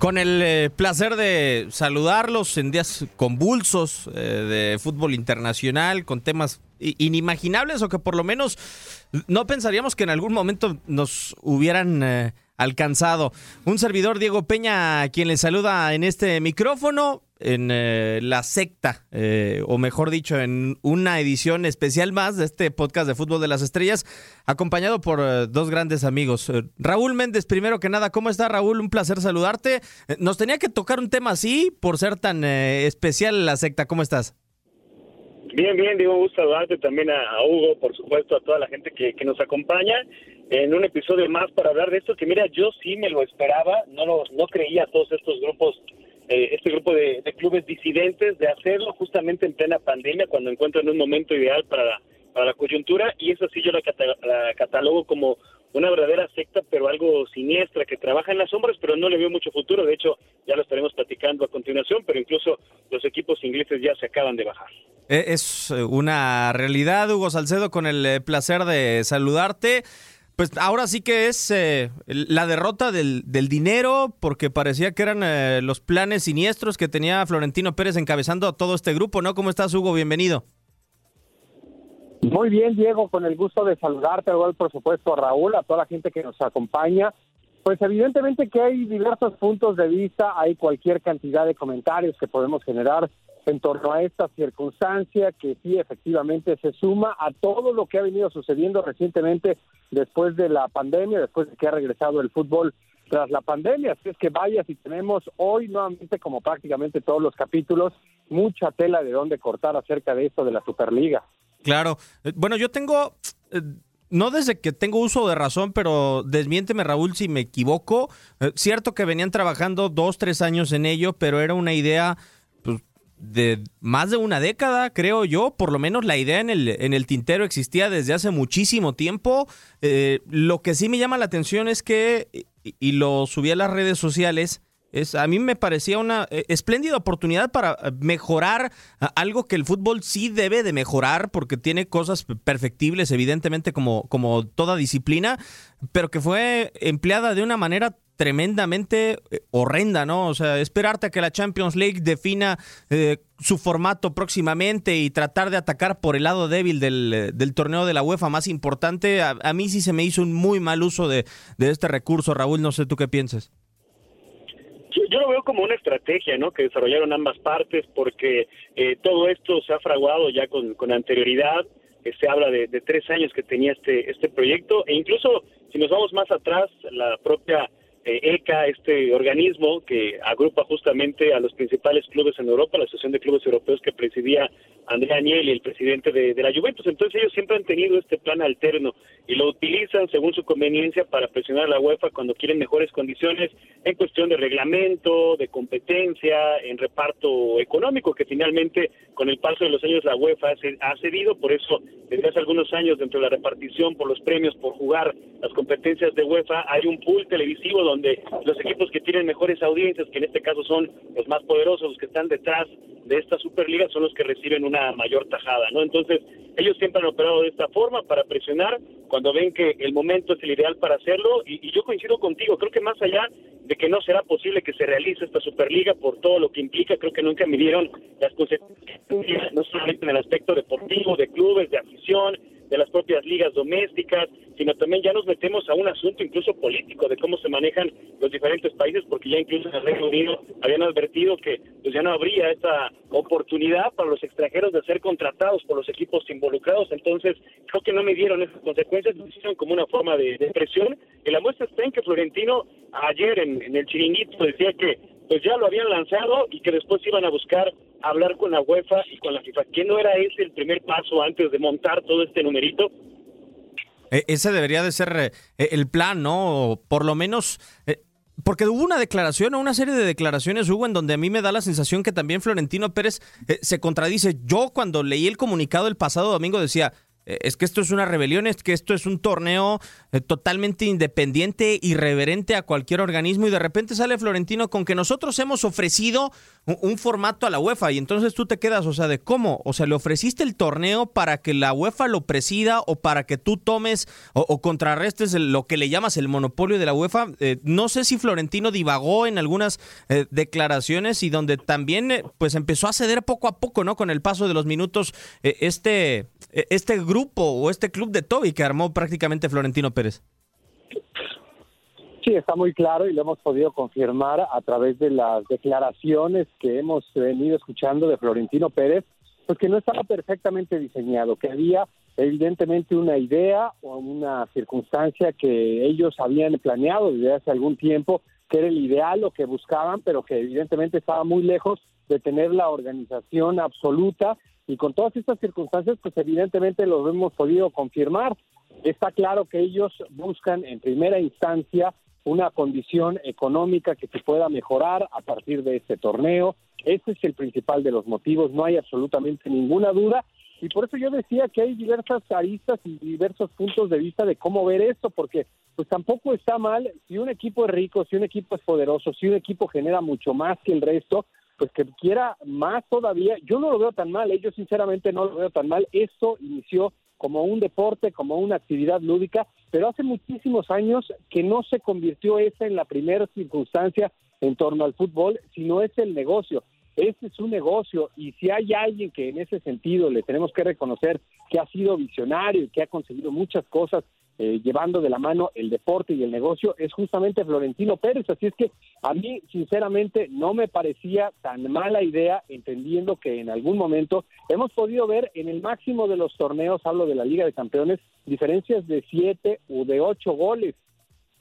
Con el eh, placer de saludarlos en días convulsos eh, de fútbol internacional, con temas inimaginables o que por lo menos no pensaríamos que en algún momento nos hubieran eh, alcanzado. Un servidor, Diego Peña, quien les saluda en este micrófono, en eh, la secta, eh, o mejor dicho, en una edición especial más de este podcast de Fútbol de las Estrellas, acompañado por eh, dos grandes amigos. Raúl Méndez, primero que nada, ¿cómo está Raúl? Un placer saludarte. nos tenía que tocar un tema así por ser tan especial la secta. ¿Cómo estás? Bien, bien, digo, gusto saludarte también a, Hugo, por supuesto, a toda la gente que, que nos acompaña en un episodio más para hablar de esto que mira, yo sí me lo esperaba, no lo, no creía todos estos grupos, eh, este grupo de, clubes disidentes de hacerlo justamente en plena pandemia cuando encuentran un momento ideal para la, para la coyuntura y eso sí yo la, la catalogo como una verdadera secta, pero algo siniestra, que trabaja en las sombras, pero no le veo mucho futuro. De hecho, ya lo estaremos platicando a continuación, pero incluso los equipos ingleses ya se acaban de bajar. E, es una realidad, Hugo Salcedo, con el eh, placer de saludarte. Pues ahora sí que es eh, la derrota del, dinero, porque parecía que eran eh, los planes siniestros que tenía Florentino Pérez encabezando a todo este grupo, ¿no? ¿Cómo estás, Hugo? Bienvenido. Muy bien, Diego, con el gusto de saludarte, igual por supuesto a Raúl, a toda la gente que nos acompaña. Pues evidentemente que hay diversos puntos de vista, hay cualquier cantidad de comentarios que podemos generar en torno a esta circunstancia que sí efectivamente se suma a todo lo que ha venido sucediendo recientemente después de la pandemia, después de que ha regresado el fútbol tras la pandemia. Así es que vaya si tenemos hoy nuevamente, como prácticamente todos los capítulos, mucha tela de dónde cortar acerca de esto de la Superliga. Claro. Eh, bueno, yo tengo... Eh, no desde que tengo uso de razón, pero desmiénteme Raúl si me equivoco. Eh, cierto que venían trabajando dos, tres años en ello, pero era una idea de más de una década, creo yo, por lo menos la idea en el, en el tintero existía desde hace muchísimo tiempo. Eh, lo que sí me llama la atención es que, y, lo subí a las redes sociales, es, a mí me parecía una eh, espléndida oportunidad para mejorar algo que el fútbol sí debe de mejorar porque tiene cosas perfectibles, evidentemente, como, como toda disciplina, pero que fue empleada de una manera tremendamente eh, horrenda, ¿no? O sea, esperarte a que la Champions League defina eh, su formato próximamente y tratar de atacar por el lado débil del, eh, del torneo de la UEFA más importante, a, mí sí se me hizo un muy mal uso de, de este recurso, Raúl, no sé tú qué piensas. Yo, lo veo como una estrategia, ¿no? Que desarrollaron ambas partes porque todo esto se ha fraguado ya con, con anterioridad. se habla de, de, tres años que tenía este, este proyecto e incluso si nos vamos más atrás, la propia ECA, este organismo que agrupa justamente a los principales clubes en Europa, la Asociación de Clubes Europeos que presidía Andrea Agnelli, el presidente de, la Juventus. Entonces ellos siempre han tenido este plan alterno y lo utilizan según su conveniencia para presionar a la UEFA cuando quieren mejores condiciones en cuestión de reglamento, de competencia, en reparto económico, que finalmente con el paso de los años la UEFA ha cedido, por eso desde hace algunos años dentro de la repartición por los premios por jugar las competencias de UEFA hay un pool televisivo donde los equipos que tienen mejores audiencias, que en este caso son los más poderosos, los que están detrás de esta Superliga, son los que reciben una mayor tajada, ¿no? Entonces, ellos siempre han operado de esta forma para presionar cuando ven que el momento es el ideal para hacerlo y, y yo coincido contigo, creo que más allá de que no será posible que se realice esta Superliga por todo lo que implica, creo que nunca midieron las consecuencias, no solamente en el aspecto deportivo, de clubes, de afición, de las propias ligas domésticas, sino también ya nos metemos a un asunto incluso político de cómo se manejan los diferentes países, porque ya incluso en el Reino Unido habían advertido que pues ya no habría esta oportunidad para los extranjeros de ser contratados por los equipos involucrados, entonces creo que no me dieron esas consecuencias, lo hicieron como una forma de, presión, y la muestra está en que Florentino ayer en, en el chiringuito decía que pues ya lo habían lanzado y que después iban a buscar hablar con la UEFA y con la FIFA. ¿Qué no era ese el primer paso antes de montar todo este numerito? E, ese debería de ser eh, el plan, ¿no? por lo menos... Eh, porque hubo una declaración o una serie de declaraciones, Hugo, en donde a mí me da la sensación que también Florentino Pérez eh, se contradice. Yo cuando leí el comunicado el pasado domingo decía, es que esto es una rebelión, es que esto es un torneo eh, totalmente independiente, irreverente a cualquier organismo y de repente sale Florentino con que nosotros hemos ofrecido un, formato a la UEFA y entonces tú te quedas, o sea, de cómo, o sea, le ofreciste el torneo para que la UEFA lo presida o para que tú tomes o, contrarrestes lo que le llamas el monopolio de la UEFA. Eh, no sé si Florentino divagó en algunas declaraciones y donde también pues empezó a ceder poco a poco, ¿no? Con el paso de los minutos este, este grupo o este club de Toby que armó prácticamente Florentino Pérez. Sí, está muy claro y lo hemos podido confirmar a través de las declaraciones que hemos venido escuchando de Florentino Pérez, pues que no estaba perfectamente diseñado, que había evidentemente una idea o una circunstancia que ellos habían planeado desde hace algún tiempo, que era el ideal o que buscaban, pero que evidentemente estaba muy lejos de tener la organización absoluta y con todas estas circunstancias, pues evidentemente lo hemos podido confirmar. Está claro que ellos buscan en primera instancia una condición económica que se pueda mejorar a partir de este torneo. Ese es el principal de los motivos, no hay absolutamente ninguna duda. Y por eso yo decía que hay diversas aristas y diversos puntos de vista de cómo ver esto, porque pues tampoco está mal si un equipo es rico, si un equipo es poderoso, si un equipo genera mucho más que el resto, pues que quiera más todavía. Yo no lo veo tan mal, ¿eh? yo sinceramente no lo veo tan mal. Esto inició como un deporte, como una actividad lúdica, pero hace muchísimos años que no se convirtió esa en la primera circunstancia en torno al fútbol, sino es el negocio. Ese es un negocio y si hay alguien que en ese sentido le tenemos que reconocer que ha sido visionario y que ha conseguido muchas cosas eh, llevando de la mano el deporte y el negocio es justamente Florentino Pérez. Así es que a mí, sinceramente, no me parecía tan mala idea, entendiendo que en algún momento hemos podido ver en el máximo de los torneos, hablo de la Liga de Campeones, diferencias de siete o de ocho goles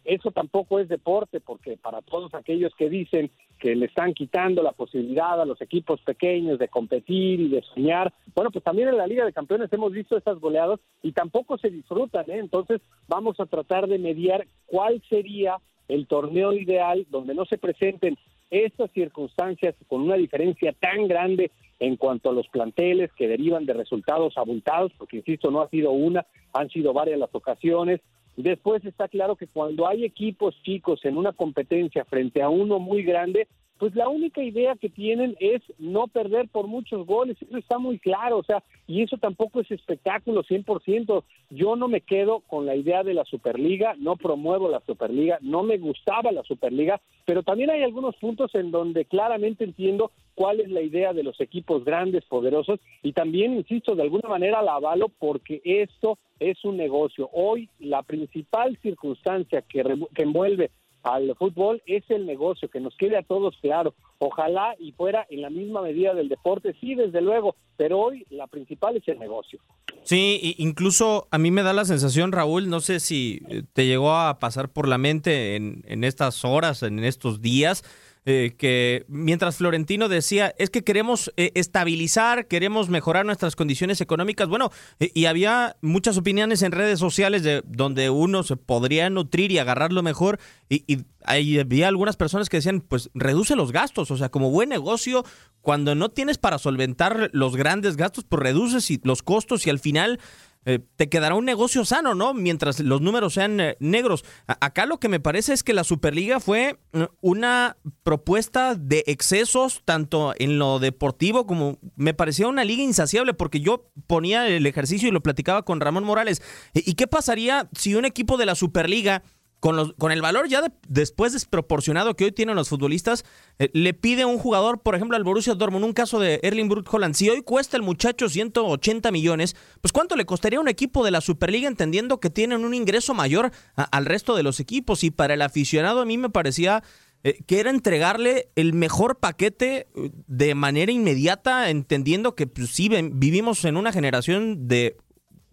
eso tampoco es deporte, porque para todos aquellos que dicen que le están quitando la posibilidad a los equipos pequeños de competir y de soñar, bueno, pues también en la Liga de Campeones hemos visto estas goleadas y tampoco se disfrutan, ¿eh? Entonces vamos a tratar de mediar cuál sería el torneo ideal donde no se presenten estas circunstancias con una diferencia tan grande en cuanto a los planteles que derivan de resultados abultados, porque insisto, no ha sido una, han sido varias las ocasiones, Después está claro que cuando hay equipos chicos en una competencia frente a uno muy grande, pues la única idea que tienen es no perder por muchos goles, eso está muy claro, o sea, y eso tampoco es espectáculo 100%. Yo no me quedo con la idea de la Superliga, no promuevo la Superliga, no me gustaba la Superliga, pero también hay algunos puntos en donde claramente entiendo cuál es la idea de los equipos grandes, poderosos, y también, insisto, de alguna manera la avalo porque esto es un negocio. Hoy la principal circunstancia que, que envuelve al fútbol es el negocio, que nos quede a todos claro. Ojalá y fuera en la misma medida del deporte, sí, desde luego, pero hoy la principal es el negocio. Sí, incluso a mí me da la sensación, Raúl, no sé si eh, te llegó a pasar por la mente en, en estas horas, en estos días, eh, que mientras Florentino decía, es que queremos eh, estabilizar, queremos mejorar nuestras condiciones económicas, bueno, eh, y había muchas opiniones en redes sociales de donde uno se podría nutrir y agarrarlo mejor, y, y había algunas personas que decían, pues reduce los gastos, o sea, como buen negocio, cuando no tienes para solventar los grandes gastos, pues reduces los costos y al final eh, te quedará un negocio sano, ¿no? Mientras los números sean eh, negros. acá lo que me parece es que la Superliga fue mm, una propuesta de excesos, tanto en lo deportivo como me parecía una liga insaciable, porque yo ponía el ejercicio y lo platicaba con Ramón Morales. ¿Y qué pasaría si un equipo de la Superliga con, los, con el valor ya después desproporcionado que hoy tienen los futbolistas, eh, le pide un jugador, por ejemplo, al Borussia Dortmund, un caso de Erling Brut Holland, si hoy cuesta el muchacho 180 millones, pues ¿cuánto le costaría a un equipo de la Superliga entendiendo que tienen un ingreso mayor al resto de los equipos? Y para el aficionado a mí me parecía eh, que era entregarle el mejor paquete eh, de manera inmediata, entendiendo que pues, sí vivimos en una generación de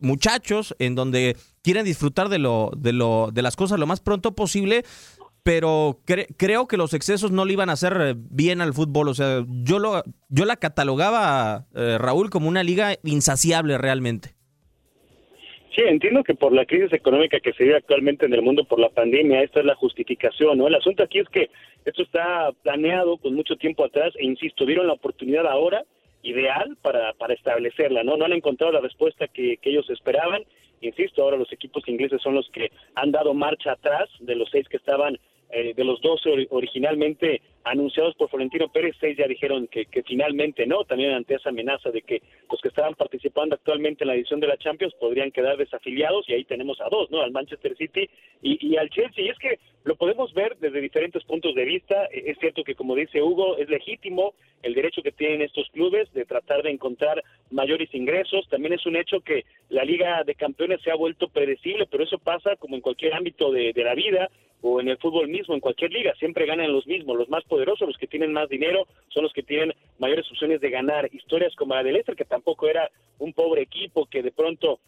muchachos en donde quieren disfrutar de lo, de lo, de las cosas lo más pronto posible, pero creo que los excesos no le iban a hacer bien al fútbol. O sea, yo lo, yo la catalogaba, eh, Raúl, como una liga insaciable realmente. Sí, entiendo que por la crisis económica que se vive actualmente en el mundo por la pandemia, esta es la justificación, ¿no? El asunto aquí es que esto está planeado con mucho tiempo atrás e insisto, vieron la oportunidad ahora ideal para, para establecerla, ¿no? No han encontrado la respuesta que, que ellos esperaban. Insisto, ahora los equipos ingleses son los que han dado marcha atrás de los seis que estaban eh, de los 12 originalmente anunciados por Florentino Pérez, seis ya dijeron que, que, finalmente no, también ante esa amenaza de que los que estaban participando actualmente en la edición de la Champions podrían quedar desafiliados y ahí tenemos a dos, ¿no? Al Manchester City y, y al Chelsea. Y es que lo podemos ver desde diferentes puntos de vista. E, es cierto que, como dice Hugo, es legítimo el derecho que tienen estos clubes de tratar de encontrar mayores ingresos. También es un hecho que la Liga de Campeones se ha vuelto predecible, pero eso pasa como en cualquier ámbito de, de la vida o en el fútbol mismo, en cualquier liga, siempre ganan los mismos, los más poderosos, los que tienen más dinero, son los que tienen mayores opciones de ganar. Historias como la de Leicester, que tampoco era un pobre equipo, que de pronto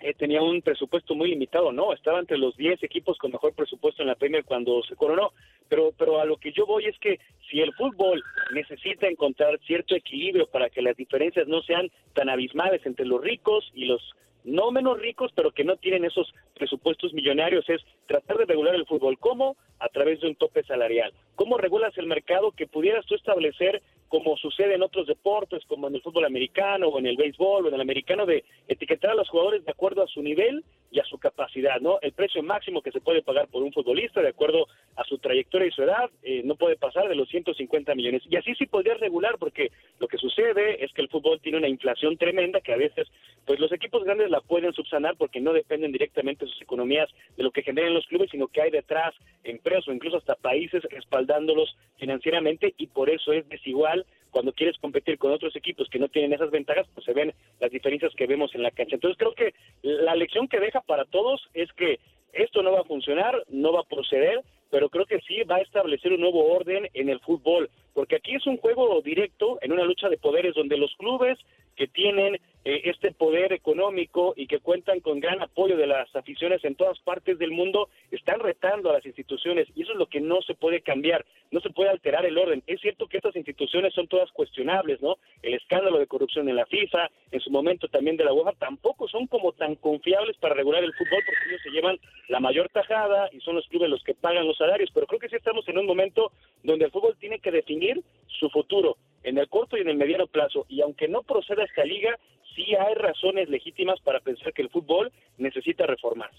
eh, tenía un presupuesto muy limitado, no, estaba entre los 10 equipos con mejor presupuesto en la Premier cuando se coronó, pero, pero a lo que yo voy es que si el fútbol necesita encontrar cierto equilibrio para que las diferencias no sean tan abismales entre los ricos y los no menos ricos, pero que no tienen esos presupuestos millonarios, es tratar de regular el fútbol. ¿Cómo? A través de un tope salarial. ¿Cómo regulas el mercado que pudieras tú establecer, como sucede en otros deportes, como en el fútbol americano o en el béisbol o en el americano, de etiquetar a los jugadores de acuerdo a su nivel y a su capacidad, ¿no? El precio máximo que se puede pagar por un futbolista, de acuerdo a su trayectoria y su edad, eh, no puede pasar de los 150 millones. Y así sí podría regular, porque lo que sucede es que el fútbol tiene una inflación tremenda que a veces, pues los equipos grandes la pueden subsanar porque no dependen directamente de sus economías de lo que generan los clubes, sino que hay detrás empresas o incluso hasta países respaldándolos financieramente y por eso es desigual cuando quieres competir con otros equipos que no tienen esas ventajas, pues se ven las diferencias que vemos en la cancha. Entonces creo que la lección que deja para todos es que esto no va a funcionar, no va a proceder, pero creo que sí va a establecer un nuevo orden en el fútbol, porque aquí es un juego directo en una lucha de poderes donde los clubes que tienen eh, este poder económico y que cuentan con gran apoyo de las aficiones en todas partes del mundo están retando a las instituciones y eso es lo que no se puede cambiar, no se puede alterar el orden. Es cierto que estas instituciones son todas cuestionables, ¿no? El escándalo de corrupción en la FIFA, en su momento también de la UEFA, tampoco son como tan confiables para regular el fútbol porque ellos se llevan la mayor tajada y son los clubes los que pagan los salarios, pero creo que sí estamos en un momento donde el fútbol tiene que definir su futuro en el corto y en el mediano plazo y aunque no proceda esta liga, sí hay razones legítimas para pensar que el fútbol necesita reformarse.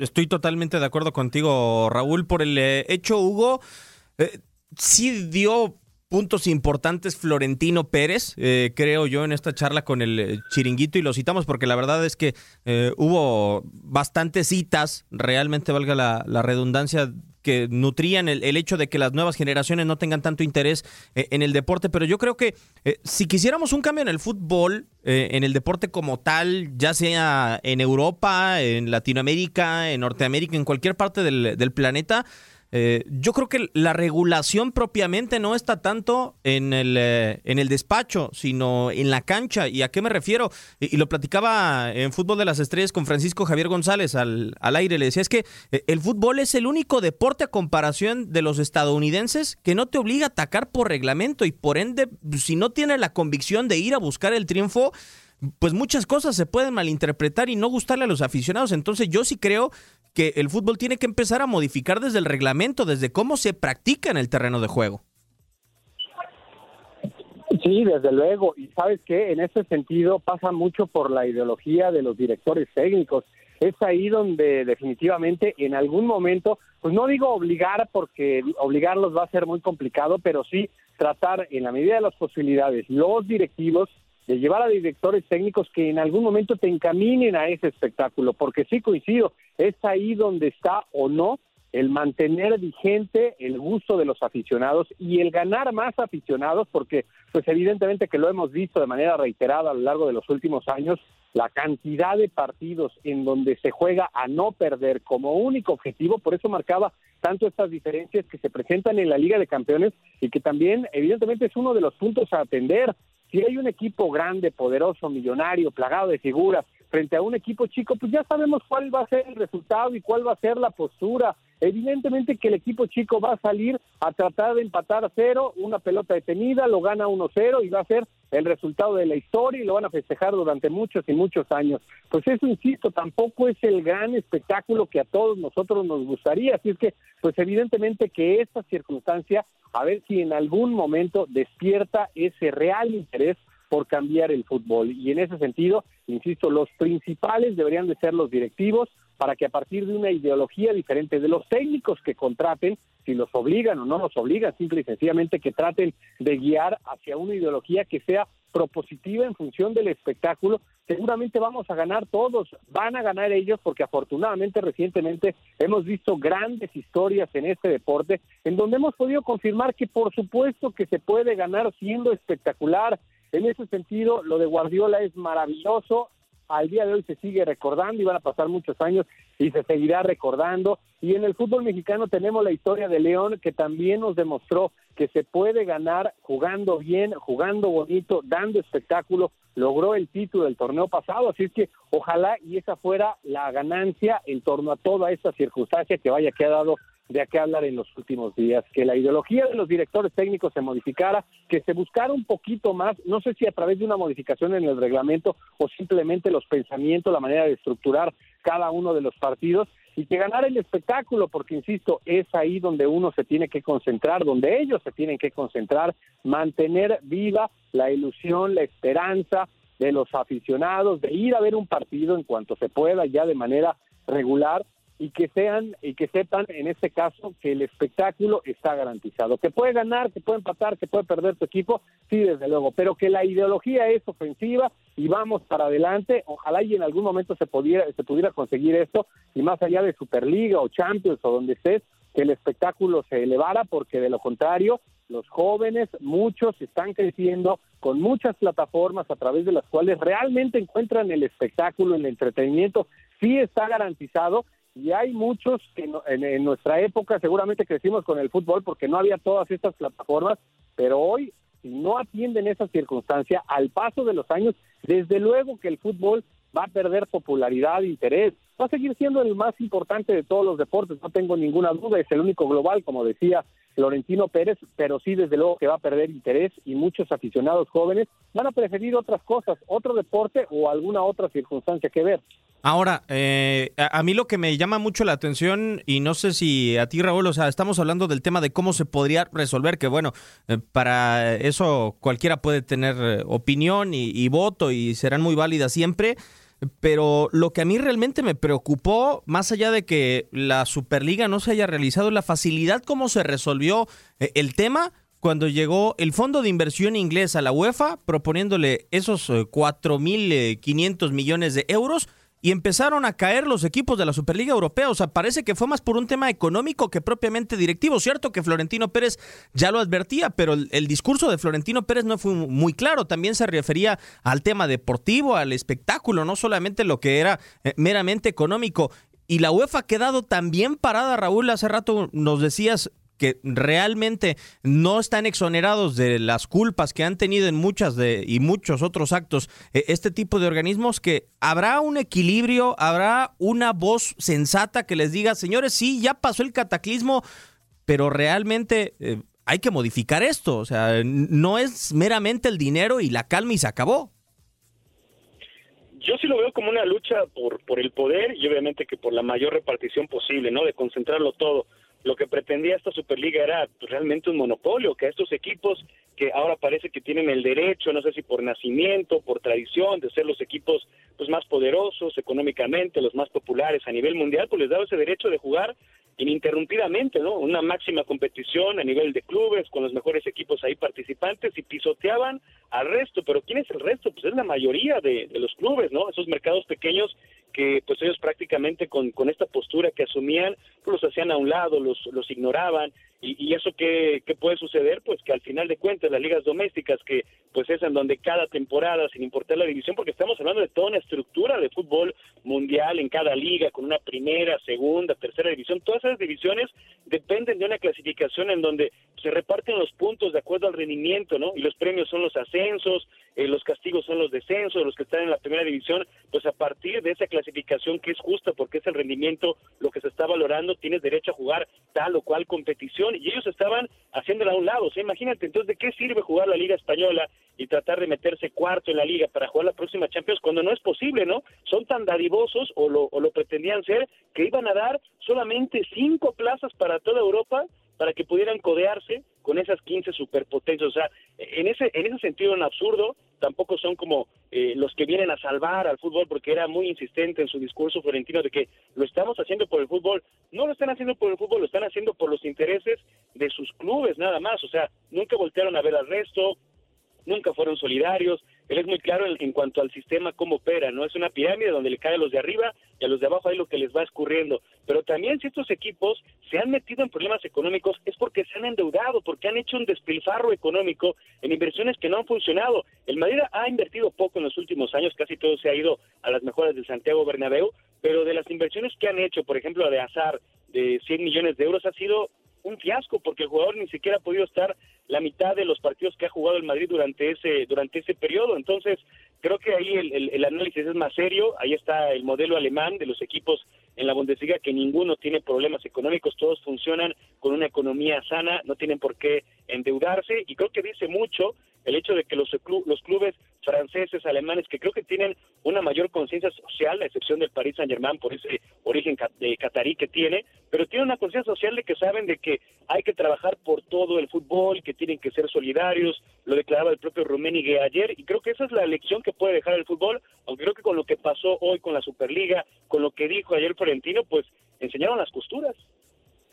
estoy totalmente de acuerdo contigo, Raúl, por el eh, hecho, Hugo, eh, sí dio puntos importantes Florentino Pérez, eh, creo yo, en esta charla con el chiringuito y lo citamos porque la verdad es que hubo bastantes citas, realmente valga la redundancia, que nutrían el, hecho de que las nuevas generaciones no tengan tanto interés eh, en el deporte, pero yo creo que eh, si quisiéramos un cambio en el fútbol, eh, en el deporte como tal, ya sea en Europa, en Latinoamérica, en Norteamérica, en cualquier parte del planeta, eh, yo creo que la regulación propiamente no está tanto en el, eh, en el despacho, sino en la cancha. ¿Y a qué me refiero? Y, lo platicaba en Fútbol de las Estrellas con Francisco Javier González al, al aire. Le decía, es que eh, el fútbol es el único deporte a comparación de los estadounidenses que no te obliga a atacar por reglamento y por ende, si no tienes la convicción de ir a buscar el triunfo, pues muchas cosas se pueden malinterpretar y no gustarle a los aficionados. Entonces yo sí creo que el fútbol tiene que empezar a modificar desde el reglamento, desde cómo se practica en el terreno de juego. Sí, desde luego. Y sabes que en ese sentido pasa mucho por la ideología de los directores técnicos. Es ahí donde definitivamente en algún momento, pues no digo obligar porque obligarlos va a ser muy complicado, pero sí tratar en la medida de las posibilidades los directivos de llevar a directores técnicos que en algún momento te encaminen a ese espectáculo, porque sí coincido, es ahí donde está o no el mantener vigente el gusto de los aficionados y el ganar más aficionados, porque pues evidentemente que lo hemos visto de manera reiterada a lo largo de los últimos años, la cantidad de partidos en donde se juega a no perder como único objetivo, por eso marcaba tanto estas diferencias que se presentan en la Liga de Campeones y que también evidentemente es uno de los puntos a atender si hay un equipo grande, poderoso, millonario, plagado de figuras, frente a un equipo chico, pues ya sabemos cuál va a ser el resultado y cuál va a ser la postura, evidentemente que el equipo chico va a salir a tratar de empatar a cero, una pelota detenida, lo gana 1-0 y va a ser el resultado de la historia y lo van a festejar durante muchos y muchos años. Pues eso, insisto, tampoco es el gran espectáculo que a todos nosotros nos gustaría. Así es que, pues evidentemente que esta circunstancia, a ver si en algún momento despierta ese real interés por cambiar el fútbol. Y en ese sentido, insisto, los principales deberían de ser los directivos para que a partir de una ideología diferente de los técnicos que contraten, si los obligan o no los obligan, simple y sencillamente que traten de guiar hacia una ideología que sea propositiva en función del espectáculo, seguramente vamos a ganar todos, van a ganar ellos porque afortunadamente recientemente hemos visto grandes historias en este deporte en donde hemos podido confirmar que por supuesto que se puede ganar siendo espectacular, en ese sentido, lo de Guardiola es maravilloso. Al día de hoy se sigue recordando y van a pasar muchos años y se seguirá recordando. Y en el fútbol mexicano tenemos la historia de León que también nos demostró que se puede ganar jugando bien, jugando bonito, dando espectáculo. Logró el título del torneo pasado, así es que ojalá y esa fuera la ganancia en torno a toda esta circunstancia que vaya que ha dado de qué hablar en los últimos días, que la ideología de los directores técnicos se modificara, que se buscara un poquito más, no sé si a través de una modificación en el reglamento o simplemente los pensamientos, la manera de estructurar cada uno de los partidos y que ganara el espectáculo, porque insisto, es ahí donde uno se tiene que concentrar, donde ellos se tienen que concentrar, mantener viva la ilusión, la esperanza de los aficionados, de ir a ver un partido en cuanto se pueda ya de manera regular y que sean y que sepan en este caso que el espectáculo está garantizado, que puede ganar, que puede empatar, que puede perder tu equipo, sí desde luego, pero que la ideología es ofensiva y vamos para adelante, ojalá y en algún momento se pudiera se pudiera conseguir esto y más allá de Superliga o Champions o donde estés, que el espectáculo se elevara porque de lo contrario los jóvenes, muchos están creciendo con muchas plataformas a través de las cuales realmente encuentran el espectáculo, el entretenimiento, sí está garantizado y hay muchos que en, nuestra época seguramente crecimos con el fútbol porque no había todas estas plataformas, pero hoy no atienden esa circunstancia al paso de los años, desde luego que el fútbol va a perder popularidad, interés, va a seguir siendo el más importante de todos los deportes, no tengo ninguna duda, es el único global, como decía Florentino Pérez, pero sí desde luego que va a perder interés y muchos aficionados jóvenes van a preferir otras cosas, otro deporte o alguna otra circunstancia que ver. Ahora, eh, a, mí lo que me llama mucho la atención, y no sé si a ti, Raúl, o sea, estamos hablando del tema de cómo se podría resolver, que bueno, eh, para eso cualquiera puede tener eh, opinión y, voto y serán muy válidas siempre, pero lo que a mí realmente me preocupó, más allá de que la Superliga no se haya realizado, la facilidad cómo se resolvió el tema cuando llegó el Fondo de Inversión Inglés a la UEFA proponiéndole esos 4.500 millones de euros y empezaron a caer los equipos de la Superliga Europea. O sea, parece que fue más por un tema económico que propiamente directivo. Cierto que Florentino Pérez ya lo advertía, pero el, discurso de Florentino Pérez no fue muy claro. También se refería al tema deportivo, al espectáculo, no solamente lo que era eh, meramente económico. Y la UEFA ha quedado también parada, Raúl. Hace rato nos decías, que realmente no están exonerados de las culpas que han tenido en muchas de y muchos otros actos eh, este tipo de organismos que habrá un equilibrio, habrá una voz sensata que les diga, "Señores, sí, ya pasó el cataclismo, pero realmente eh, hay que modificar esto, o sea, no es meramente el dinero y la calma y se acabó." Yo sí lo veo como una lucha por, por el poder y obviamente que por la mayor repartición posible, ¿no? De concentrarlo todo lo que pretendía esta Superliga era pues, realmente un monopolio, que estos equipos que ahora parece que tienen el derecho, no sé si por nacimiento, por tradición, de ser los equipos pues más poderosos económicamente, los más populares a nivel mundial, pues les daba ese derecho de jugar ininterrumpidamente, ¿no? Una máxima competición a nivel de clubes con los mejores equipos ahí participantes y pisoteaban al resto, pero ¿quién es el resto? Pues es la mayoría de, de los clubes, ¿no? Esos mercados pequeños que pues ellos prácticamente con, con esta postura que asumían, pues los hacían a un lado, los, los ignoraban, y, eso qué, qué, puede suceder, pues que al final de cuentas las ligas domésticas, que pues es en donde cada temporada, sin importar la división, porque estamos hablando de toda una estructura de fútbol mundial en cada liga, con una primera, segunda, tercera división, todas esas divisiones dependen de una clasificación en donde se reparten los puntos de acuerdo al rendimiento, ¿no? Y los premios son los ascensos, eh, los castigos son los descensos, los que están en la primera división, pues a partir de esa clasificación que es justa porque es el rendimiento lo que se está valorando, tienes derecho a jugar tal o cual competición y ellos estaban haciéndola a un lado. O sea, imagínate, entonces, ¿de qué sirve jugar la Liga Española y tratar de meterse cuarto en la Liga para jugar la próxima Champions cuando no es posible, ¿no? Son tan dadivosos o lo, o lo pretendían ser que iban a dar solamente cinco plazas para toda Europa para que pudieran codearse con esas 15 superpotencias. O sea, en ese, en ese sentido, en absurdo, tampoco son como eh, los que vienen a salvar al fútbol, porque era muy insistente en su discurso florentino de que lo estamos haciendo por el fútbol. No lo están haciendo por el fútbol, lo están haciendo por los intereses de sus clubes, nada más. O sea, nunca voltearon a ver al resto, nunca fueron solidarios. Él es muy claro en, cuanto al sistema, cómo opera, ¿no? Es una pirámide donde le cae a los de arriba y a los de abajo hay lo que les va escurriendo. Pero también si estos equipos se han metido en problemas económicos es porque se han endeudado, porque han hecho un despilfarro económico en inversiones que no han funcionado. El Madrid ha invertido poco en los últimos años, casi todo se ha ido a las mejoras del Santiago Bernabéu, pero de las inversiones que han hecho, por ejemplo, de Azar, de 100 millones de euros, ha sido un fiasco porque el jugador ni siquiera ha podido estar la mitad de los partidos que ha jugado el Madrid durante ese durante ese periodo. Entonces, creo que ahí el, el, el, análisis es más serio. Ahí está el modelo alemán de los equipos en la Bundesliga, que ninguno tiene problemas económicos, todos funcionan con una economía sana, no tienen por qué endeudarse. Y creo que dice mucho el hecho de que los, los clubes franceses, alemanes, que creo que tienen una mayor conciencia social, a excepción del Paris Saint-Germain por ese origen de catarí que tiene, pero tienen una conciencia social de que saben de que hay que trabajar por todo el fútbol, que tienen que ser solidarios, lo declaraba el propio Rummenigge ayer, y creo que esa es la lección que puede dejar el fútbol, aunque creo que con lo que pasó hoy con la Superliga, con lo que dijo ayer Florentino, pues enseñaron las costuras.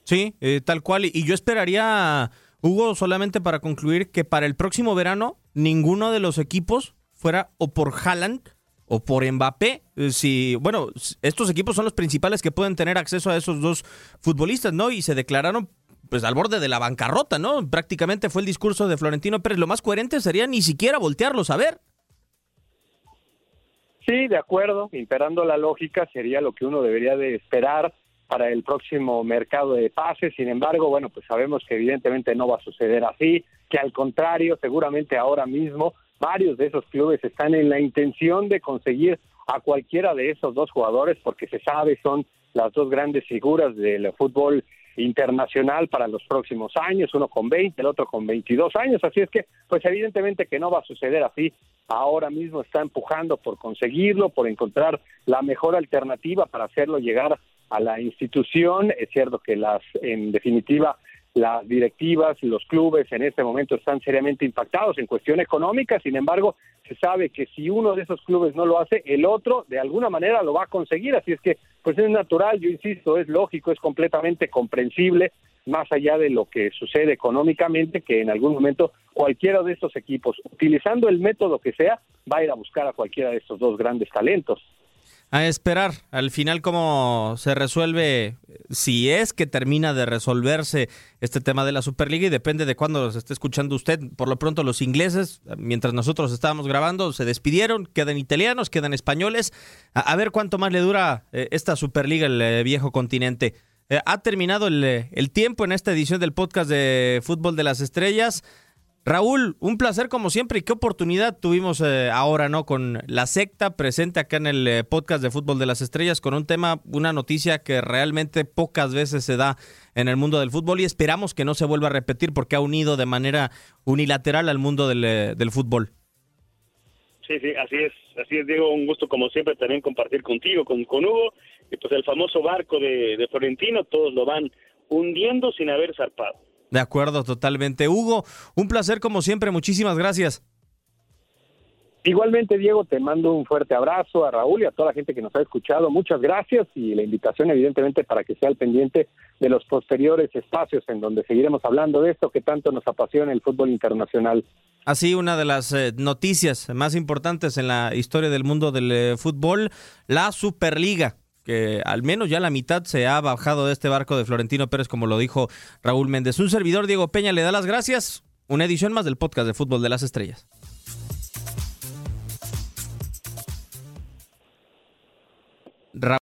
Sí, eh, tal cual, y yo esperaría... Hugo, solamente para concluir, que para el próximo verano ninguno de los equipos fuera o por Haaland o por Mbappé. Si, bueno, estos equipos son los principales que pueden tener acceso a esos dos futbolistas, ¿no? Y se declararon pues al borde de la bancarrota, ¿no? Prácticamente fue el discurso de Florentino Pérez. Lo más coherente sería ni siquiera voltearlos a ver. Sí, de acuerdo, imperando la lógica sería lo que uno debería de esperar para el próximo mercado de pases. Sin embargo, bueno, pues sabemos que evidentemente no va a suceder así, que al contrario, seguramente ahora mismo varios de esos clubes están en la intención de conseguir a cualquiera de esos dos jugadores porque se sabe son las dos grandes figuras del fútbol internacional para los próximos años, uno con 20, el otro con 22 años, así es que pues evidentemente que no va a suceder así, ahora mismo está empujando por conseguirlo, por encontrar la mejor alternativa para hacerlo llegar a la institución. Es cierto que las, en definitiva, las directivas, los clubes en este momento están seriamente impactados en cuestión económica, sin embargo, se sabe que si uno de esos clubes no lo hace, el otro de alguna manera lo va a conseguir, así es que pues es natural, yo insisto, es lógico, es completamente comprensible, más allá de lo que sucede económicamente, que en algún momento cualquiera de estos equipos, utilizando el método que sea, va a ir a buscar a cualquiera de estos dos grandes talentos a esperar al final cómo se resuelve, si es que termina de resolverse este tema de la Superliga y depende de cuándo se esté escuchando usted. Por lo pronto los ingleses, mientras nosotros estábamos grabando, se despidieron, quedan italianos, quedan españoles. A, ver cuánto más le dura eh, esta Superliga el eh, viejo continente. Eh, ha terminado el tiempo en esta edición del podcast de Fútbol de las Estrellas. Raúl, un placer como siempre y qué oportunidad tuvimos eh, ahora, ¿no? Con la secta presente acá en el eh, podcast de Fútbol de las Estrellas con un tema, una noticia que realmente pocas veces se da en el mundo del fútbol y esperamos que no se vuelva a repetir porque ha unido de manera unilateral al mundo del, eh, fútbol. Sí, sí, así es, así es, Diego, un gusto como siempre también compartir contigo, con, con Hugo, y pues el famoso barco de Florentino, todos lo van hundiendo sin haber zarpado. De acuerdo, totalmente. Hugo, un placer como siempre, muchísimas gracias. Igualmente, Diego, te mando un fuerte abrazo a Raúl y a toda la gente que nos ha escuchado. Muchas gracias y la invitación, evidentemente, para que sea al pendiente de los posteriores espacios en donde seguiremos hablando de esto que tanto nos apasiona el fútbol internacional. Así, una de las eh, noticias más importantes en la historia del mundo del eh, fútbol, la Superliga que al menos ya la mitad se ha bajado de este barco de Florentino Pérez, como lo dijo Raúl Méndez. Un servidor, Diego Peña, le da las gracias. Una edición más del podcast de Fútbol de las Estrellas.